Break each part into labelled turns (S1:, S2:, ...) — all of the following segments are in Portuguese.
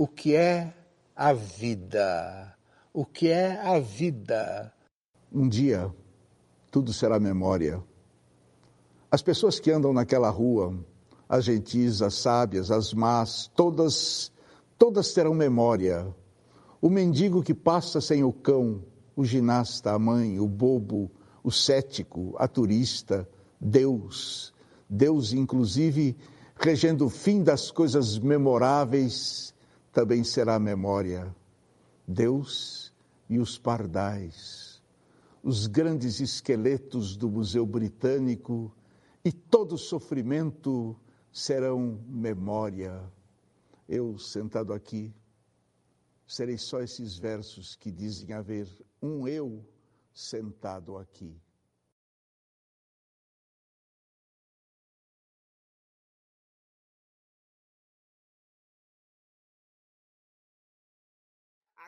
S1: o que é a vida. O que é a vida?
S2: Um dia, tudo será memória. As pessoas que andam naquela rua, as gentis, as sábias, as más, todas, todas terão memória. O mendigo que passa sem o cão, o ginasta, a mãe, o bobo, o cético, a turista, Deus. Deus, inclusive, regendo o fim das coisas memoráveis também será a memória. Deus e os pardais, os grandes esqueletos do Museu Britânico e todo sofrimento serão memória. Eu, sentado aqui, serei só esses versos que dizem haver um eu sentado aqui.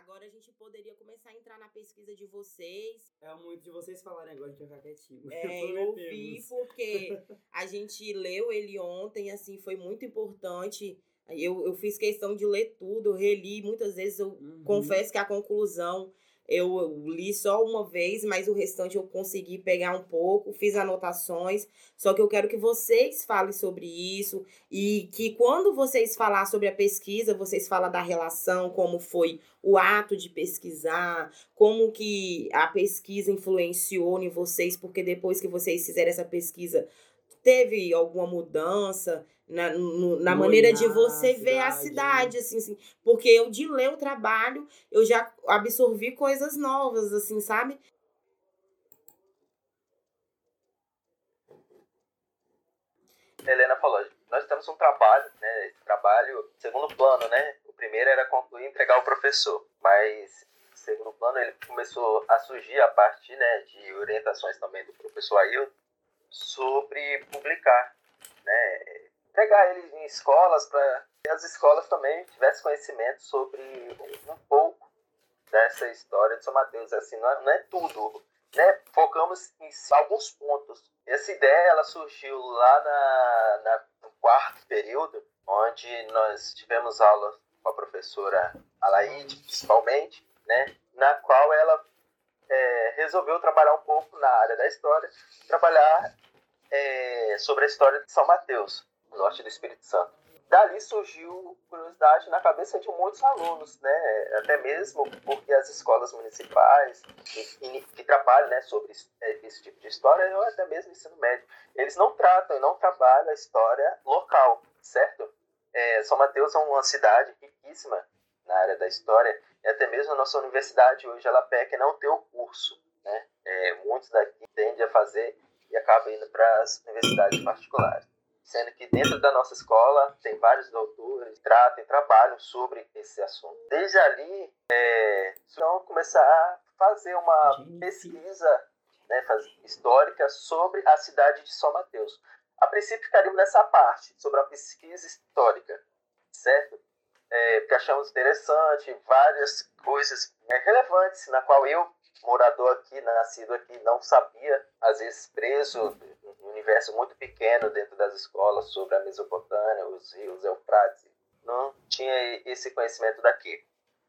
S3: Agora a gente poderia começar a entrar na pesquisa de vocês.
S4: É muito de vocês falarem agora, a gente vai ficar quietinho.
S3: É, eu ouvi porque a gente leu ele ontem, assim, foi muito importante. Eu, eu fiz questão de ler tudo, eu reli muitas vezes, eu uhum. confesso que a conclusão eu li só uma vez, mas o restante eu consegui pegar um pouco, fiz anotações. Só que eu quero que vocês falem sobre isso e que quando vocês falar sobre a pesquisa, vocês falam da relação, como foi o ato de pesquisar, como que a pesquisa influenciou em vocês, porque depois que vocês fizeram essa pesquisa, teve alguma mudança na, no, na maneira de você ver a cidade, assim, assim, porque eu de ler o trabalho, eu já absorvi coisas novas, assim, sabe?
S5: Helena falou, nós temos um trabalho, né, esse trabalho, segundo plano, né, o primeiro era concluir e entregar ao professor, mas segundo plano ele começou a surgir a partir, né, de orientações também do professor Ailton sobre publicar, né, pegar eles em escolas para que as escolas também tivessem conhecimento sobre um pouco dessa história de São Mateus. Assim, não é, não é tudo, né? Focamos em alguns pontos. Essa ideia ela surgiu lá na, na, no quarto período, onde nós tivemos aulas com a professora Alaide, principalmente, né? na qual ela é, resolveu trabalhar um pouco na área da história, trabalhar é, sobre a história de São Mateus norte do Espírito Santo. Dali surgiu curiosidade na cabeça de muitos alunos, né? até mesmo porque as escolas municipais que, que trabalham né, sobre é, esse tipo de história, ou até mesmo ensino médio, eles não tratam e não trabalham a história local, certo? É, São Mateus é uma cidade riquíssima na área da história, e até mesmo a nossa universidade hoje ela peca não ter o curso. Né? É, muitos daqui tendem a fazer e acabam indo para as universidades particulares sendo que dentro da nossa escola tem vários doutores que tratam e trabalham sobre esse assunto. Desde ali, é, então começar a fazer uma pesquisa né, histórica sobre a cidade de São Mateus. A princípio ficaríamos nessa parte, sobre a pesquisa histórica, certo? É, porque achamos interessante várias coisas né, relevantes, na qual eu, morador aqui, nascido aqui, não sabia, às vezes preso universo muito pequeno dentro das escolas sobre a Mesopotâmia, os rios Eufrates. Não tinha esse conhecimento daqui.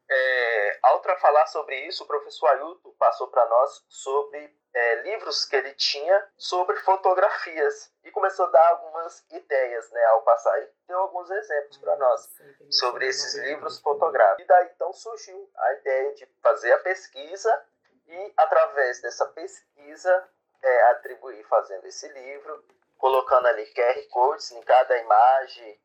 S5: É, ao falar sobre isso, o professor Ailton passou para nós sobre é, livros que ele tinha sobre fotografias e começou a dar algumas ideias né, ao passar. E deu alguns exemplos para nós sobre esses livros fotográficos. E daí então surgiu a ideia de fazer a pesquisa e, através dessa pesquisa, é, atribuir fazendo esse livro, colocando ali QR codes em cada imagem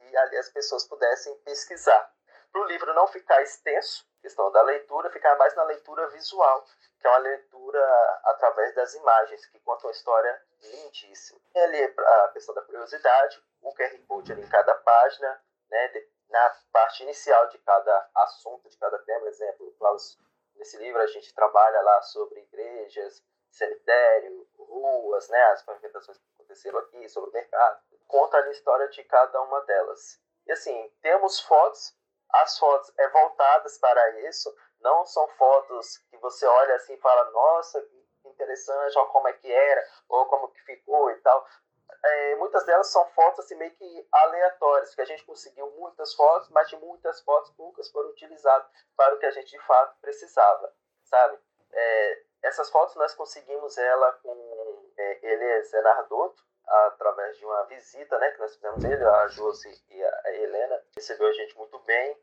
S5: e ali as pessoas pudessem pesquisar. Para o livro não ficar extenso, questão da leitura, ficar mais na leitura visual, que é uma leitura através das imagens, que conta uma história lindíssima. E ali a questão da curiosidade, o QR Code ali em cada página, né, na parte inicial de cada assunto, de cada tema, exemplo, nesse livro a gente trabalha lá sobre igrejas, cemitério, ruas, né, as pavimentações que aconteceram aqui, sobre o mercado. Conta a história de cada uma delas. E assim, temos fotos, as fotos é voltadas para isso, não são fotos que você olha assim e fala, nossa, que interessante, olha como é que era, ou como que ficou e tal. é, muitas delas são fotos assim, meio que aleatórias, que a gente conseguiu muitas fotos, mas de muitas fotos poucas foram utilizadas para o que a gente de fato precisava, sabe? É, essas fotos nós conseguimos ela com é, Eliezer Nardotto, através de uma visita né, que nós fizemos ele, a Josi e a Helena, recebeu a gente muito bem.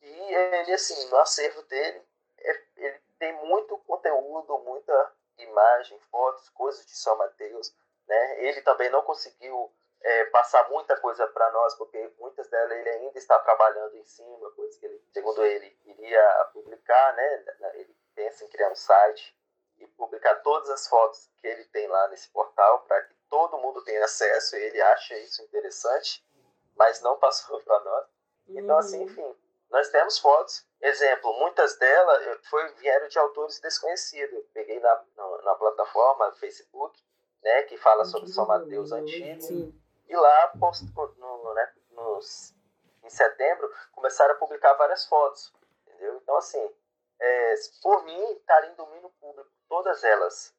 S5: E ele, assim, no acervo dele, é, ele tem muito conteúdo, muita imagem, fotos, coisas de São Mateus. Né? Ele também não conseguiu é, passar muita coisa para nós, porque muitas delas ele ainda está trabalhando em cima, coisas que ele, segundo ele, iria publicar, né? Pensa em criar um site e publicar todas as fotos que ele tem lá nesse portal para que todo mundo tenha acesso e ele acha isso interessante, mas não passou para nós. Então, assim, uhum. enfim, nós temos fotos. Exemplo, muitas delas foi, vieram de autores desconhecidos. peguei na, na, na, plataforma Facebook, né, que fala sobre São Mateus Antigo. Sim. E lá, post, no, né, nos, em setembro, começaram a publicar várias fotos. Entendeu? Então, assim, é, por mim, estaria em domínio público, todas elas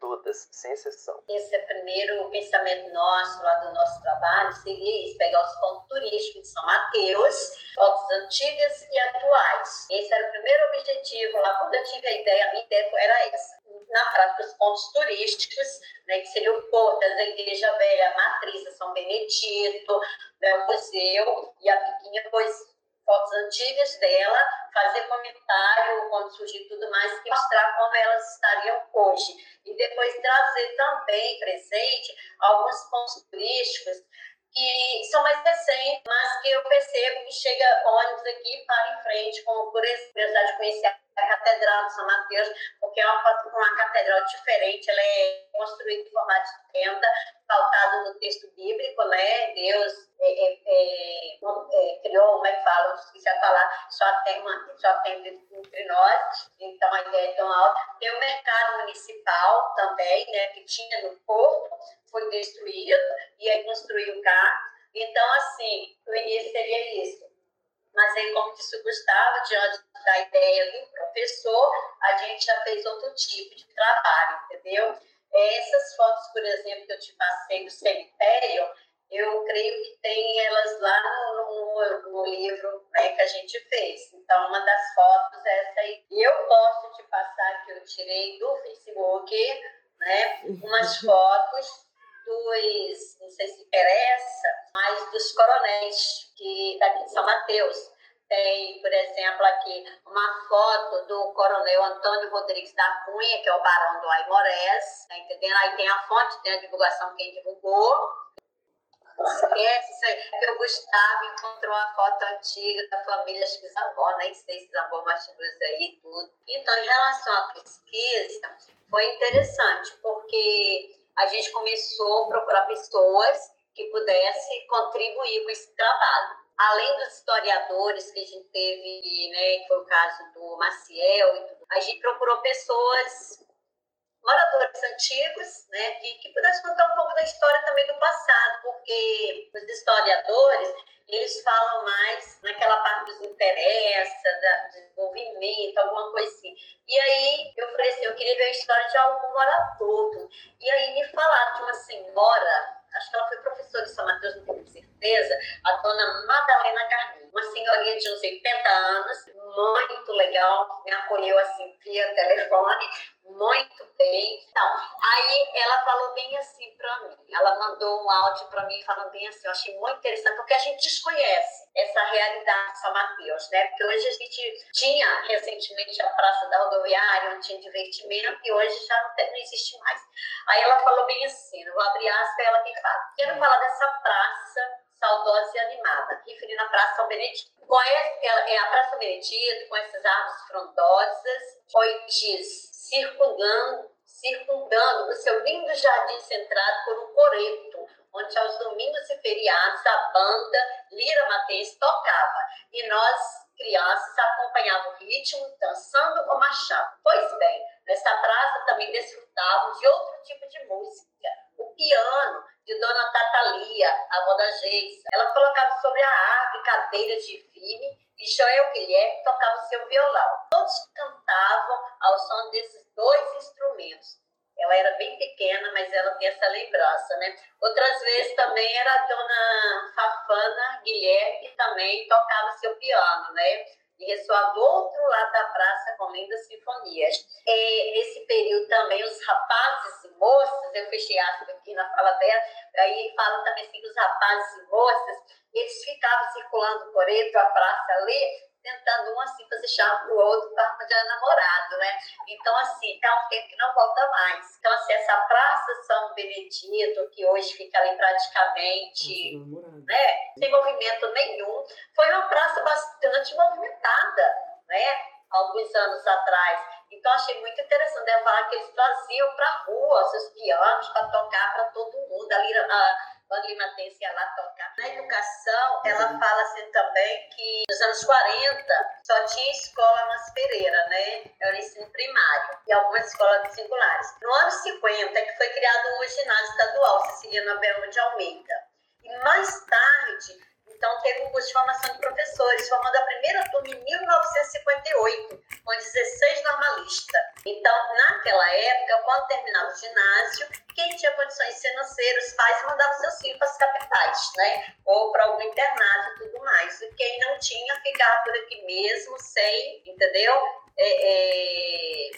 S5: todas, sem exceção.
S6: Esse é o primeiro pensamento nosso, lá do nosso trabalho, seria isso, pegar os pontos turísticos de São Mateus, fotos antigas e atuais. Esse era o primeiro objetivo lá, quando eu tive a ideia, a minha ideia era essa. Na prática, os pontos turísticos, né, que seria o Porto, a Igreja Velha, a Matriz São Benedito, né, o museu e a Piquinha, pois fotos antigas dela, fazer comentário quando surgir tudo mais e mostrar como elas estariam hoje. E depois trazer também presente alguns pontos turísticos que são mais recentes, mas que eu percebo que chega ônibus aqui para em frente, como por exemplo, de conhecer a Catedral de São Mateus, porque é uma, uma catedral diferente, ela é construída em formato de tenda, pautado no texto bíblico, né? Deus é, é, é, é, criou, como é que fala, esqueci a falar, só tem, uma, só tem entre nós, então a ideia é tão alta. Tem o mercado municipal também, né? Que tinha no Porto, foi destruído, e aí construiu cá. Então, assim, o início seria isso. Mas aí, como disse o Gustavo, diante da ideia do professor, a gente já fez outro tipo de trabalho, entendeu? Essas fotos, por exemplo, que eu te passei do cemitério, eu creio que tem elas lá no, no, no, livro né, que a gente fez. Então, uma das fotos é essa aí. E eu posso te passar que eu tirei do Facebook, né, umas fotos dos, não sei se interessa, mas dos coronéis que daqui de São Mateus. Tem, por exemplo, aqui uma foto do coronel Antônio Rodrigues da Cunha, que é o barão do Aimorés, tá entendendo? Aí tem a fonte, tem a divulgação, quem divulgou. Esquece isso aí. O Gustavo encontrou a foto antiga da família Xizambó, nem sei se Zambó Martins aí e tudo. Então, em relação à pesquisa, foi interessante, porque a gente começou a procurar pessoas que pudessem contribuir com esse trabalho. Além dos historiadores que a gente teve, né, que foi o caso do Maciel, a gente procurou pessoas, moradores antigos, né, que, que pudessem contar um pouco da história também do passado, porque os historiadores, eles falam mais naquela parte dos interesses, do desenvolvimento, alguma coisa assim. E aí eu falei assim, eu queria ver a história de algum morador. E aí me falaram de uma senhora acho que ela foi professora de São Mateus, não tenho certeza, a dona Madalena Carlinhos, uma senhorinha de uns 80 anos, muito legal, me acolheu assim via telefone, muito bem. Então, aí ela falou bem assim para mim, ela mandou um áudio para mim falando bem assim, eu achei muito interessante, porque a gente desconhece essa realidade de São Mateus, né? Porque hoje a gente tinha recentemente a Praça da Rodoviária, onde tinha divertimento, e hoje já não, não existe mais. Aí ela falou bem assim, eu vou abrir aspas, ela que fala, quero falar dessa praça saudosa e animada, referindo a Praça São Benedito. Com esse, é a Praça São Benedito, com essas árvores frondosas, oitis circundando, circundando o seu lindo jardim centrado por um coreto, onde aos domingos e feriados a banda Lira Matense tocava. E nós, crianças, acompanhávamos o ritmo, dançando ou marchando. Pois bem, nessa praça também desfrutavam de outro tipo de música. O piano de Dona Tatalia, a avó da Geisa. Ela colocava sobre a árvore cadeiras de vime e Joel Guilherme tocava seu violão. Todos cantavam ao som desses dois instrumentos. Ela era bem pequena, mas ela tem essa lembrança, né? Outras vezes também era a dona Fafana Guilherme, que também tocava seu piano, né? E ressoava do outro lado da praça com lindas sinfonias. E nesse período também, os rapazes moças, eu fechei aspas aqui na fala dela, aí fala também assim que os rapazes e moças, eles ficavam circulando por entre a praça ali, tentando um assim fazer chave pro outro para arranjar namorado, né? Então, assim, é um tempo que não volta mais. Então, assim, essa Praça São Benedito, que hoje fica ali praticamente, né, sem movimento nenhum, foi uma praça bastante movimentada, né? Alguns anos atrás. Então, achei muito interessante ela falar que eles traziam para a rua seus pianos para tocar para todo mundo. A, quando Limatense ia lá tocar. Na educação, ela uhum. fala assim também que nos anos 40 só tinha escola nas Pereira, né? Era o ensino primário e algumas escolas singulares. No ano 50 que foi criado um ginásio estadual, Ceciliano Abel de Almeida. E mais tarde, então, teve um curso de formação de professores, formando a primeira turma em 1958, com 16 normalistas. Então, naquela época, quando terminava o ginásio, quem tinha condições financeiras, os pais mandavam seus filhos para as capitais, né? Ou para algum internato e tudo mais. E quem não tinha, ficava por aqui mesmo, sem, entendeu? É, é,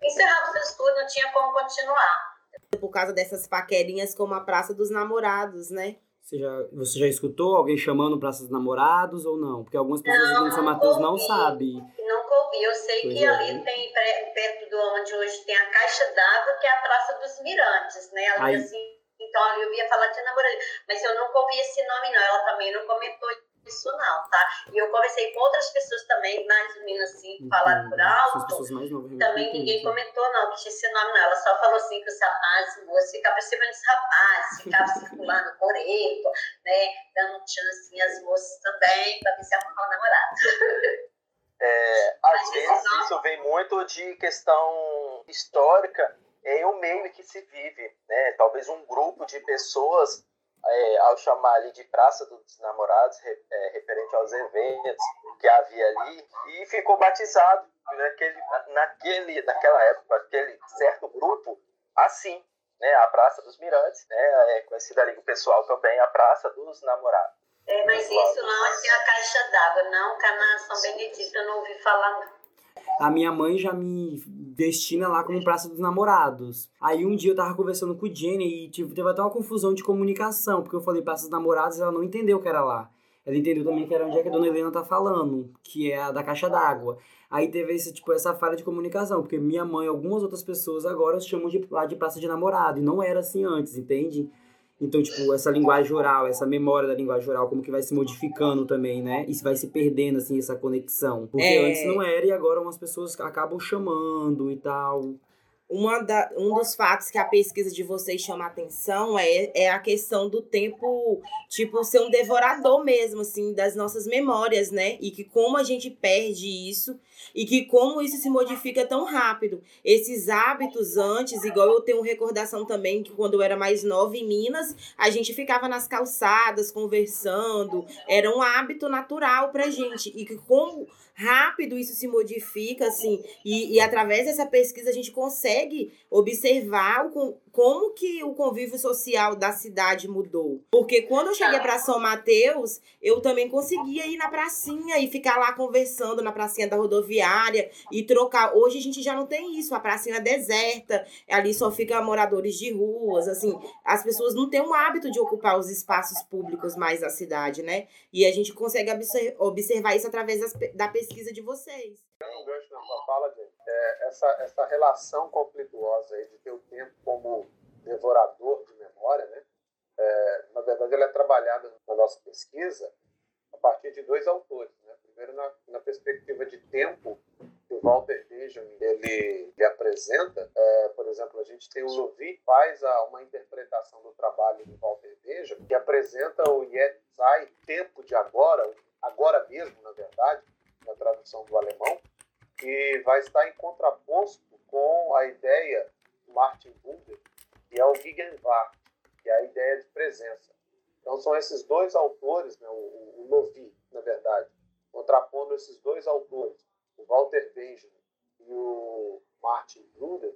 S6: encerrava o seu estudo, não tinha como continuar.
S3: Por causa dessas paquerinhas como a Praça dos Namorados, né?
S7: Você já, você já escutou alguém chamando Praça dos Namorados ou não? Porque algumas pessoas não, de São Mateus não sabem.
S6: Nunca ouvi. Eu sei pois que é. ali tem, perto de onde hoje tem a Caixa d'Água, que é a Praça dos Mirantes, né? Ali, Aí... assim, então ali eu via falar de namorado. Mas eu nunca ouvi esse nome, não. Ela também não comentou isso não, tá? E eu conversei com outras pessoas também, mais ou menos assim, que falaram por alto. Também ninguém comentou não, que tinha esse nome não. Ela só falou assim que os rapazes, moços, ficavam percebendo os rapazes, ficavam circulando por ele, né? Dando chance às moças também, para ver se arrumar um namorado.
S5: É, às vezes não... isso vem muito de questão histórica em um meio que se vive, né? Talvez um grupo de pessoas é, ao chamar ali de Praça dos Namorados, é, referente aos eventos que havia ali, e ficou batizado naquele, naquele, naquela época, aquele certo grupo, assim, né, a Praça dos Mirantes, né, é conhecida ali o pessoal também, a Praça dos Namorados.
S6: É, mas isso não é assim a caixa d'água, não, Cana São Benedito, eu não ouvi falar não.
S7: A minha mãe já me destina lá como Praça dos Namorados. Aí um dia eu tava conversando com o Jenny e tipo, teve até uma confusão de comunicação, porque eu falei Praça dos Namorados e ela não entendeu que era lá. Ela entendeu também que era onde é que a dona Helena tá falando, que é a da caixa d'água. Aí teve esse, tipo, essa falha de comunicação, porque minha mãe e algumas outras pessoas agora chamam de, lá de praça de namorado, e não era assim antes, entende? Então, tipo, essa linguagem oral, essa memória da linguagem oral, como que vai se modificando também, né? E vai se perdendo, assim, essa conexão. Porque é... antes não era e agora umas pessoas acabam chamando e tal.
S3: Uma da, um dos fatos que a pesquisa de vocês chama atenção é, é a questão do tempo, tipo, ser um devorador mesmo, assim, das nossas memórias, né? E que como a gente perde isso e que como isso se modifica tão rápido. Esses hábitos antes, igual eu tenho recordação também que quando eu era mais nova em Minas, a gente ficava nas calçadas conversando, era um hábito natural pra gente. E que como rápido isso se modifica, assim, e, e através dessa pesquisa a gente consegue observar o, como que o convívio social da cidade mudou. Porque quando eu cheguei para São Mateus, eu também conseguia ir na pracinha e ficar lá conversando na pracinha da rodoviária e trocar. Hoje a gente já não tem isso, a pracinha é deserta, ali só fica moradores de ruas, assim, as pessoas não têm o hábito de ocupar os espaços públicos mais da cidade, né? E a gente consegue observar isso através da pesquisa de vocês.
S8: Um gancho na sua fala, gente. É, essa, essa relação conflituosa aí de ter o tempo como devorador de memória, né? É, na verdade, ela é trabalhada na nossa pesquisa a partir de dois autores. Né? Primeiro, na, na perspectiva de tempo que o Walter Benjamin ele, ele apresenta. É, por exemplo, a gente tem o Lovi faz a, uma interpretação do trabalho do Walter Benjamin que apresenta o Yetzai, tempo de agora, agora mesmo, na verdade, na tradução do alemão, que vai estar em contraposto com a ideia do Martin Buber, que é o Gegenwart, que é a ideia de presença. Então são esses dois autores, né, o, o Novi, na verdade, contrapondo esses dois autores, o Walter Benjamin e o Martin Buber,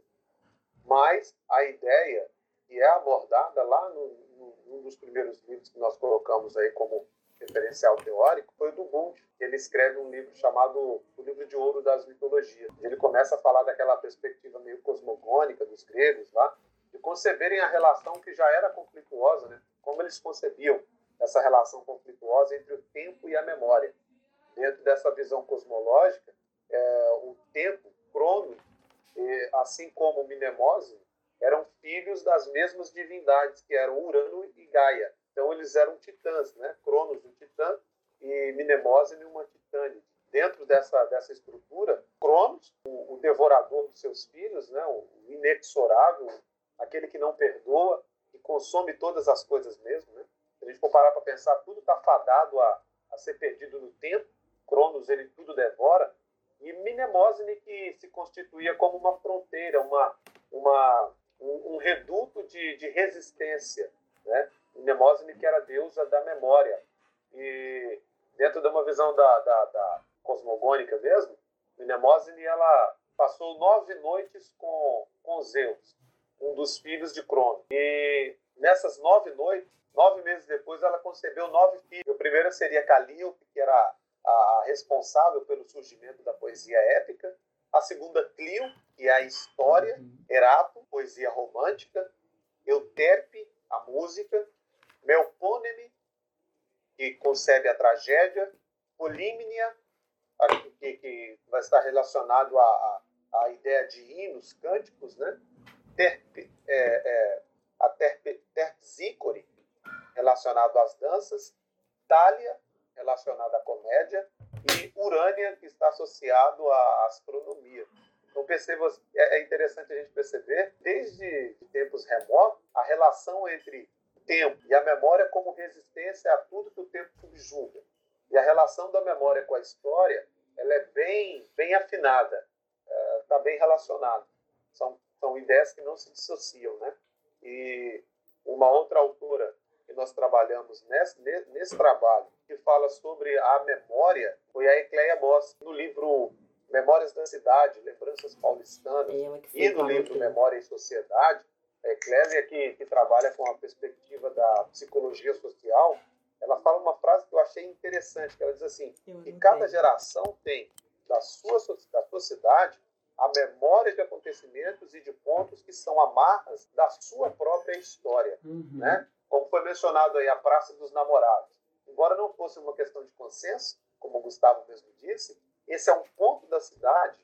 S8: Mas a ideia que é abordada lá no, no, num dos primeiros livros que nós colocamos aí como referencial teórico foi o do Bund. Ele escreve um livro chamado O Livro de Ouro das Mitologias. Ele começa a falar daquela perspectiva meio cosmogônica dos gregos lá, de conceberem a relação que já era conflituosa, né? como eles concebiam essa relação conflituosa entre o tempo e a memória. Dentro dessa visão cosmológica, é, o tempo, Cronos, e, assim como Minemose, eram filhos das mesmas divindades, que eram Urano e Gaia. Então eles eram titãs, né? Cronos, um titã, e Minemose, uma titânia. Dentro dessa, dessa estrutura, Cronos, o, o, devorador dos seus filhos, né? o inexorável, aquele que não perdoa, que consome todas as coisas mesmo. Né? Se a gente for parar para pensar, tudo está fadado a, a ser perdido no tempo. Cronos, ele tudo devora. E Minemosine, que se constituía como uma fronteira, uma, uma, um, um reduto de, de resistência. Né? Mnemosine, que era a deusa da memória. E dentro de uma visão da, da, da cosmogônica mesmo, Mnemosine, ela passou nove noites com, com Zeus, um dos filhos de Crono. E nessas nove noites, nove meses depois, ela concebeu nove filhos. O primeiro seria Calíope, que era a responsável pelo surgimento da poesia épica. A segunda, Clio, que é a história. Uhum. Erato, poesia romântica. Euterpe, a música. Melpôneme, que concebe a tragédia, Polímnia, que, que vai estar relacionado à, à, ideia de hinos, cânticos, né? Terpe, é, é, a terpsícore, relacionado às danças, Thalia, relacionado à comédia, e Urânia, que está associado à astronomia. Então, perceba, é, é interessante a gente perceber, desde tempos remotos, a relação entre tempo e a memória como resistência a tudo que o tempo subjuga. E a relação da memória com a história, ela é bem, bem afinada, está é, bem relacionada. São, são ideias que não se dissociam, né? E uma outra autora que nós trabalhamos nesse, nesse trabalho, que fala sobre a memória, foi a Ecleia Moss, no livro Memórias da Cidade, Lembranças Paulistanas, e no livro Memória e Sociedade, Eclésia, que, que trabalha com a perspectiva da psicologia social, ela fala uma frase que eu achei interessante, que ela diz assim, que cada geração tem da sua, da sua cidade a memória de acontecimentos e de pontos que são amarras da sua própria história, uhum. né? Como foi mencionado aí, a Praça dos Namorados. Embora não fosse uma questão de consenso, como o Gustavo mesmo disse, esse é um ponto da cidade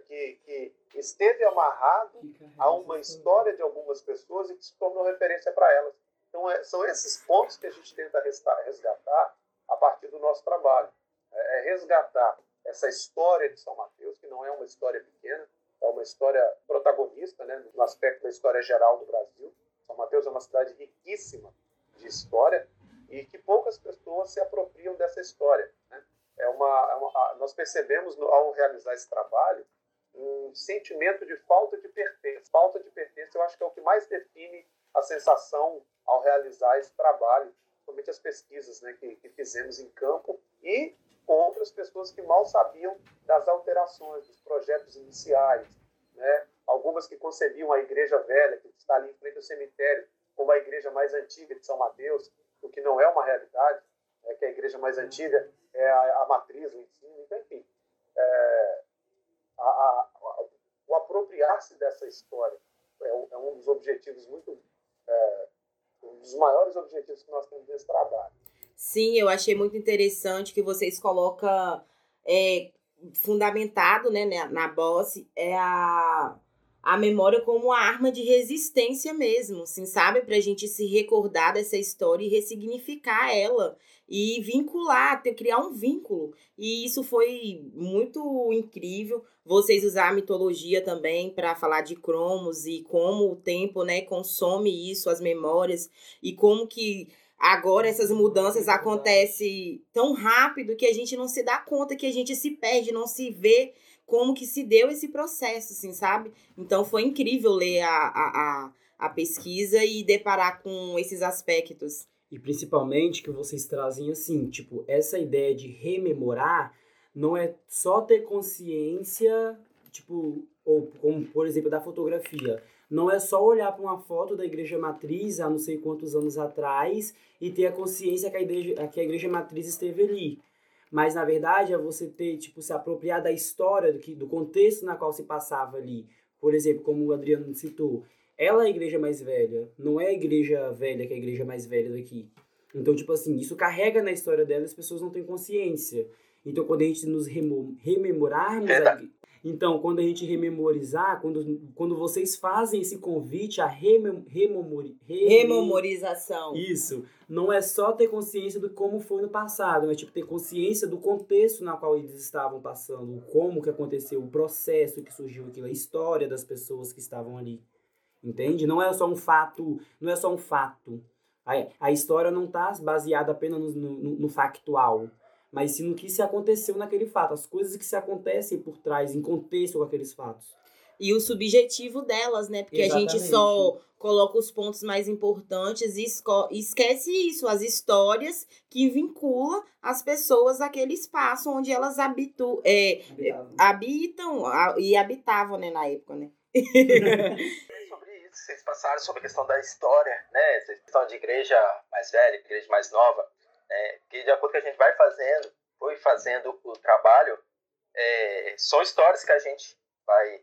S8: que, que esteve amarrado a uma história de algumas pessoas e que se tornou referência para elas. Então, é, são esses pontos que a gente tenta resgatar a partir do nosso trabalho. É, é resgatar essa história de São Mateus, que não é uma história pequena, é uma história protagonista, né, no aspecto da história geral do Brasil. São Mateus é uma cidade riquíssima de história e que poucas pessoas se apropriam dessa história. Né? É uma, é uma, nós percebemos no, ao realizar esse trabalho um sentimento de falta de pertença. Falta de pertença, eu acho que é o que mais define a sensação ao realizar esse trabalho, principalmente as pesquisas né, que, que fizemos em campo e com outras pessoas que mal sabiam das alterações, dos projetos iniciais. Né? Algumas que concebiam a igreja velha, que está ali em frente ao cemitério, como a igreja mais antiga de São Mateus, o que não é uma realidade, é que a igreja mais antiga é a, a matriz, o ensino, então, enfim. É, a, a, o apropriar-se dessa história é um, é um, dos objetivos muito é, um dos maiores objetivos que nós temos nesse trabalho.
S3: Sim, eu achei muito interessante que vocês colocam é, fundamentado né, na, na é a a memória como uma arma de resistência mesmo, assim, sabe? Pra gente se recordar dessa história e ressignificar ela e vincular, ter, criar um vínculo. E isso foi muito incrível. Vocês usar a mitologia também para falar de cromos e como o tempo, né, consome isso, as memórias e como que agora essas mudanças acontecem tão rápido que a gente não se dá conta que a gente se perde, não se vê como que se deu esse processo, assim, sabe? Então foi incrível ler a, a, a, a pesquisa e deparar com esses aspectos.
S7: E principalmente que vocês trazem assim, tipo, essa ideia de rememorar não é só ter consciência, tipo, ou como por exemplo da fotografia, não é só olhar para uma foto da igreja matriz há não sei quantos anos atrás e ter a consciência que a igreja, que a igreja matriz esteve ali. Mas, na verdade, é você ter, tipo, se apropriar da história, do, que, do contexto na qual se passava ali. Por exemplo, como o Adriano citou, ela é a igreja mais velha, não é a igreja velha que é a igreja mais velha daqui. Então, tipo assim, isso carrega na história dela as pessoas não têm consciência. Então, quando a gente nos rememorarmos a, então, quando a gente rememorizar, quando, quando vocês fazem esse convite à remem, rememori,
S3: rememorização.
S7: Isso. Não é só ter consciência do como foi no passado, mas tipo ter consciência do contexto na qual eles estavam passando, como que aconteceu, o processo que surgiu aquilo, a história das pessoas que estavam ali. Entende? Não é só um fato, não é só um fato. A, a história não está baseada apenas no, no, no factual mas sim no que se aconteceu naquele fato, as coisas que se acontecem por trás, em contexto com aqueles fatos.
S3: E o subjetivo delas, né? Porque Exatamente. a gente só coloca os pontos mais importantes e esquece isso, as histórias que vinculam as pessoas àquele espaço onde elas habitu é, habitam e habitavam, né, na época, né?
S5: sobre isso, vocês passaram sobre a questão da história, né? Essa questão de igreja mais velha, igreja mais nova é, que de acordo com a gente vai fazendo, foi fazendo o trabalho, é, são histórias que a gente vai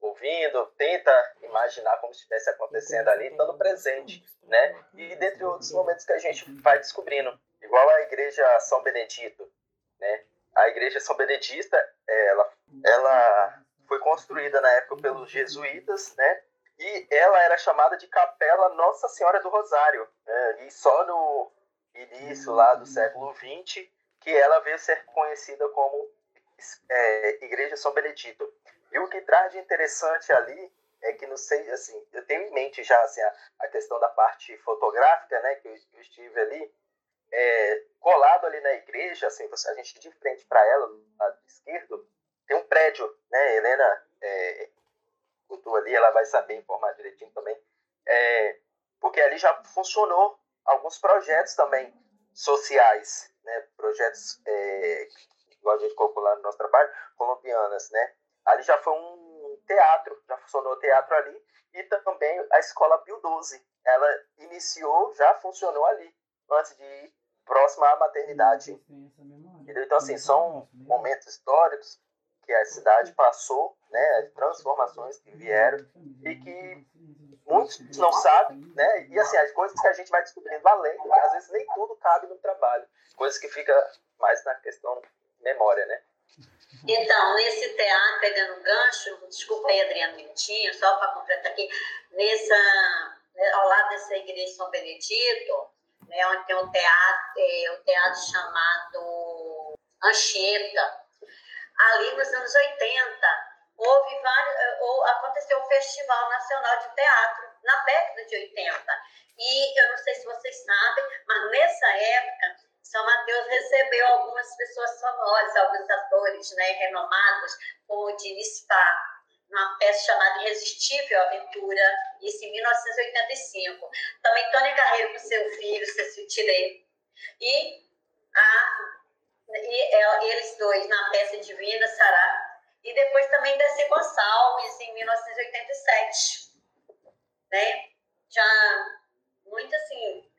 S5: ouvindo, tenta imaginar como se estivesse acontecendo ali, estando presente, né? E dentre outros momentos que a gente vai descobrindo, igual a igreja São Benedito, né? A igreja São Benedita, ela, ela foi construída na época pelos jesuítas, né? E ela era chamada de Capela Nossa Senhora do Rosário. Né? E só no início lá do século XX, que ela veio ser conhecida como é, Igreja São Benedito. E o que traz de interessante ali é que não sei, assim, eu tenho em mente já assim, a, a questão da parte fotográfica, né, que eu, eu estive ali, é, colado ali na igreja, assim, a gente de frente para ela, do lado esquerdo, tem um prédio, né, Helena é, ali, ela vai saber informar direitinho também, é, porque ali já funcionou alguns projetos também sociais, né? projetos, é, igual a gente colocou lá no nosso trabalho, colombianas, né? Ali já foi um teatro, já funcionou teatro ali, e também a escola Pio 12. Ela iniciou, já funcionou ali, antes de ir próxima à maternidade. Então, assim, são momentos históricos que a cidade passou, né, transformações que vieram e que muitos não sabem, né? E assim, as coisas que a gente vai descobrindo além, às vezes nem tudo cabe no trabalho, coisas que fica mais na questão memória, né?
S6: Então, nesse teatro, pegando gancho, desculpa aí, Adriano Minutinho, só para completar aqui, nessa, né, ao lado dessa igreja de São Benedito, né, onde tem um teatro, é, um teatro chamado Anchieta, ali nos anos 80, houve vários, eh, ou aconteceu o Festival Nacional de Teatro na década de 80. E eu não sei se vocês sabem, mas nessa época São Mateus recebeu algumas pessoas famosas, alguns atores né, renomados, como o Diniz Pá, numa peça chamada Irresistível Aventura, isso em 1985. Também Tônia Carreiro com seu filho, Cecil Tirei. E, a, e eles dois na peça Divina Sará e depois também Descer Gonçalves, em 1987. Né? Já muito assim,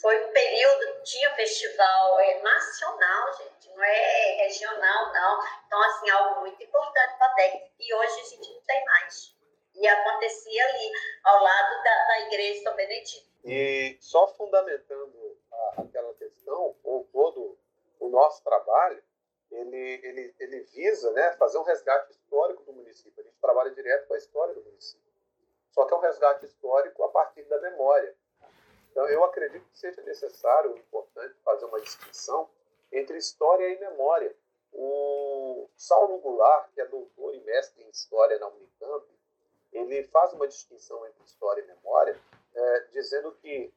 S6: foi um período, tinha festival é, nacional, gente, não é regional, não. Então, assim, algo muito importante para a DEC. E hoje a gente não tem mais. E acontecia ali, ao lado da, da igreja São Benedito.
S8: E só fundamentando a, aquela questão, ou todo o nosso trabalho, ele, ele, ele visa né, fazer um resgate histórico do município. A gente trabalha direto com a história do município. Só que é um resgate histórico a partir da memória. Então, eu acredito que seja necessário, importante, fazer uma distinção entre história e memória. O Saulo Goulart, que é doutor e mestre em história na Unicamp, ele faz uma distinção entre história e memória, é, dizendo que,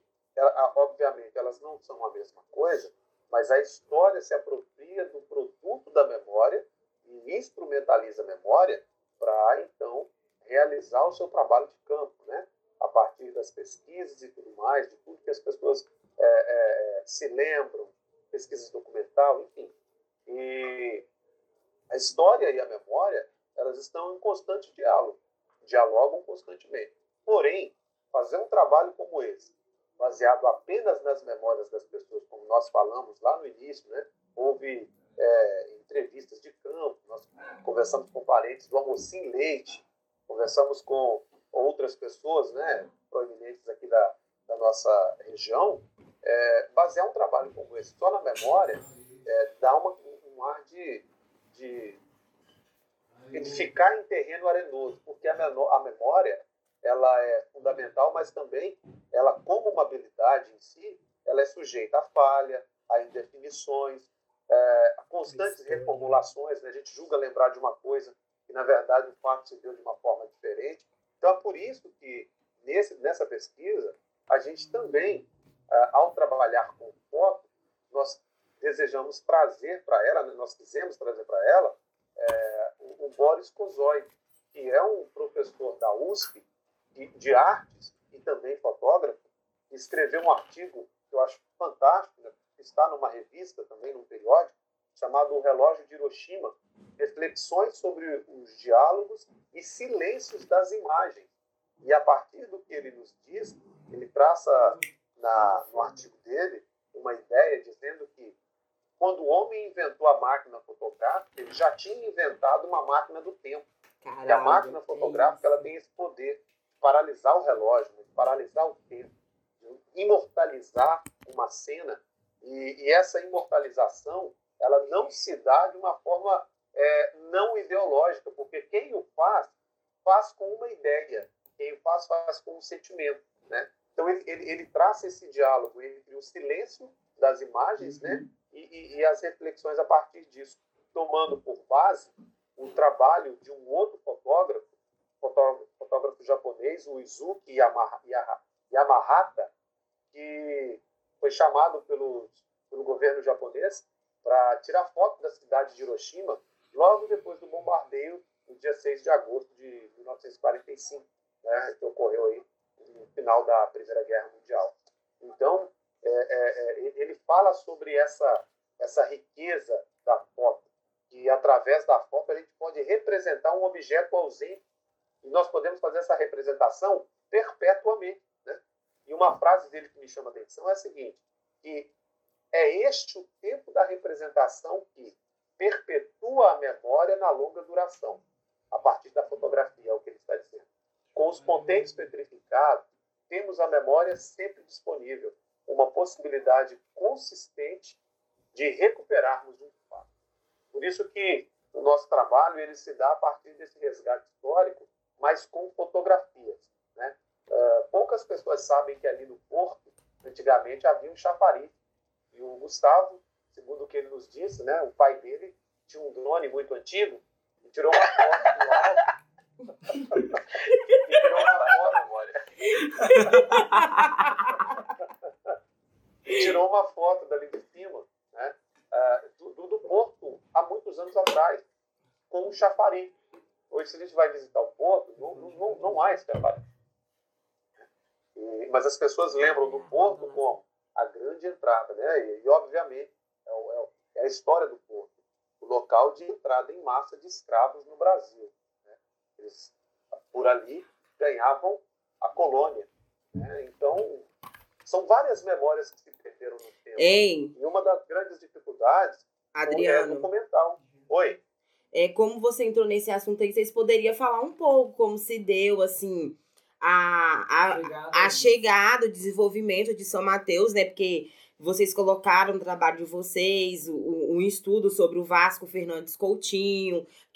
S8: obviamente, elas não são a mesma coisa, mas a história se apropria do produto da memória e instrumentaliza a memória para, então, realizar o seu trabalho de campo, né? a partir das pesquisas e tudo mais, de tudo que as pessoas é, é, se lembram, pesquisas documental, enfim. E a história e a memória, elas estão em constante diálogo, dialogam constantemente. Porém, fazer um trabalho como esse, baseado apenas nas memórias das pessoas, como nós falamos lá no início, né? houve é, entrevistas de campo, nós conversamos com parentes do Amocim Leite, conversamos com outras pessoas né, proeminentes aqui da, da nossa região, é, basear um trabalho como esse só na memória é, dá uma, um ar de, de edificar em terreno arenoso, porque a, menor, a memória ela é fundamental, mas também ela, como uma habilidade em si, ela é sujeita a falha, a indefinições, é, a constantes reformulações. Né? A gente julga lembrar de uma coisa que, na verdade, o fato se deu de uma forma diferente. Então, é por isso que, nesse, nessa pesquisa, a gente também, é, ao trabalhar com foto, nós desejamos trazer para ela, né? nós quisemos trazer para ela, é, o, o Boris Kozoi, que é um professor da USP de, artes e também fotógrafo, escreveu um artigo que eu acho fantástico, né, que está numa revista também, num periódico, chamado O Relógio de Hiroshima, reflexões sobre os diálogos e silêncios das imagens. E a partir do que ele nos diz, ele traça na, no artigo dele uma ideia dizendo que quando o homem inventou a máquina fotográfica, ele já tinha inventado uma máquina do tempo. Caralho, e a máquina fotográfica ela tem esse poder paralisar o relógio, de paralisar o tempo, de imortalizar uma cena. E, e, essa imortalização ela não se dá de uma forma é, não ideológica, porque quem o faz, faz com uma ideia, quem o faz, faz com um sentimento. Né? Então, ele, ele, ele traça esse diálogo entre o silêncio das imagens né? uhum. e, e, e as reflexões a partir disso, tomando por base o trabalho de um outro fotógrafo, fotógrafo, fotógrafo japonês, o Izuki Yamahata, que foi chamado pelo, pelo governo japonês para tirar foto da cidade de Hiroshima logo depois do bombardeio, no dia 6 de agosto de 1945, né, que ocorreu aí no final da Primeira Guerra Mundial. Então, é, é, é ele fala sobre essa, essa riqueza da foto, que através da foto a gente pode representar um objeto ausente e nós podemos fazer essa representação perpetuamente. Né? E uma frase dele que me chama a atenção é a seguinte, que é este o tempo da representação que perpetua a memória na longa duração, a partir da fotografia, é o que ele está dizendo. Com os contentes petrificados, temos a memória sempre disponível, uma possibilidade consistente de recuperarmos um fato. Por isso que o nosso trabalho ele se dá a partir desse resgate histórico mas com fotografias. Né? Uh, poucas pessoas sabem que ali no Porto, antigamente, havia um chafariz. E o Gustavo, segundo o que ele nos disse, né, o pai dele tinha um drone muito antigo e tirou uma foto do alto. e tirou uma foto. tirou uma foto dali de cima, né, uh, do, do Porto, há muitos anos atrás, com um chafariz. Hoje, se a gente vai visitar não, há esse trabalho. E, mas as pessoas lembram do porto como a grande entrada, né? E, e obviamente, é, o, é, é, a história do porto o local de entrada em massa de escravos no Brasil. Né? Eles, por ali, ganhavam a colônia. Né? Então, são várias memórias que se perderam no tempo.
S3: Ei.
S8: E uma das grandes dificuldades
S3: Adriano.
S8: é documental.
S3: É, como você entrou nesse assunto aí, vocês poderiam falar um pouco como se deu, assim, a, a, chegada, a chegada, o desenvolvimento de São Mateus, né? Porque vocês colocaram no trabalho de vocês um, um estudo sobre o Vasco Fernandes Coutinho, que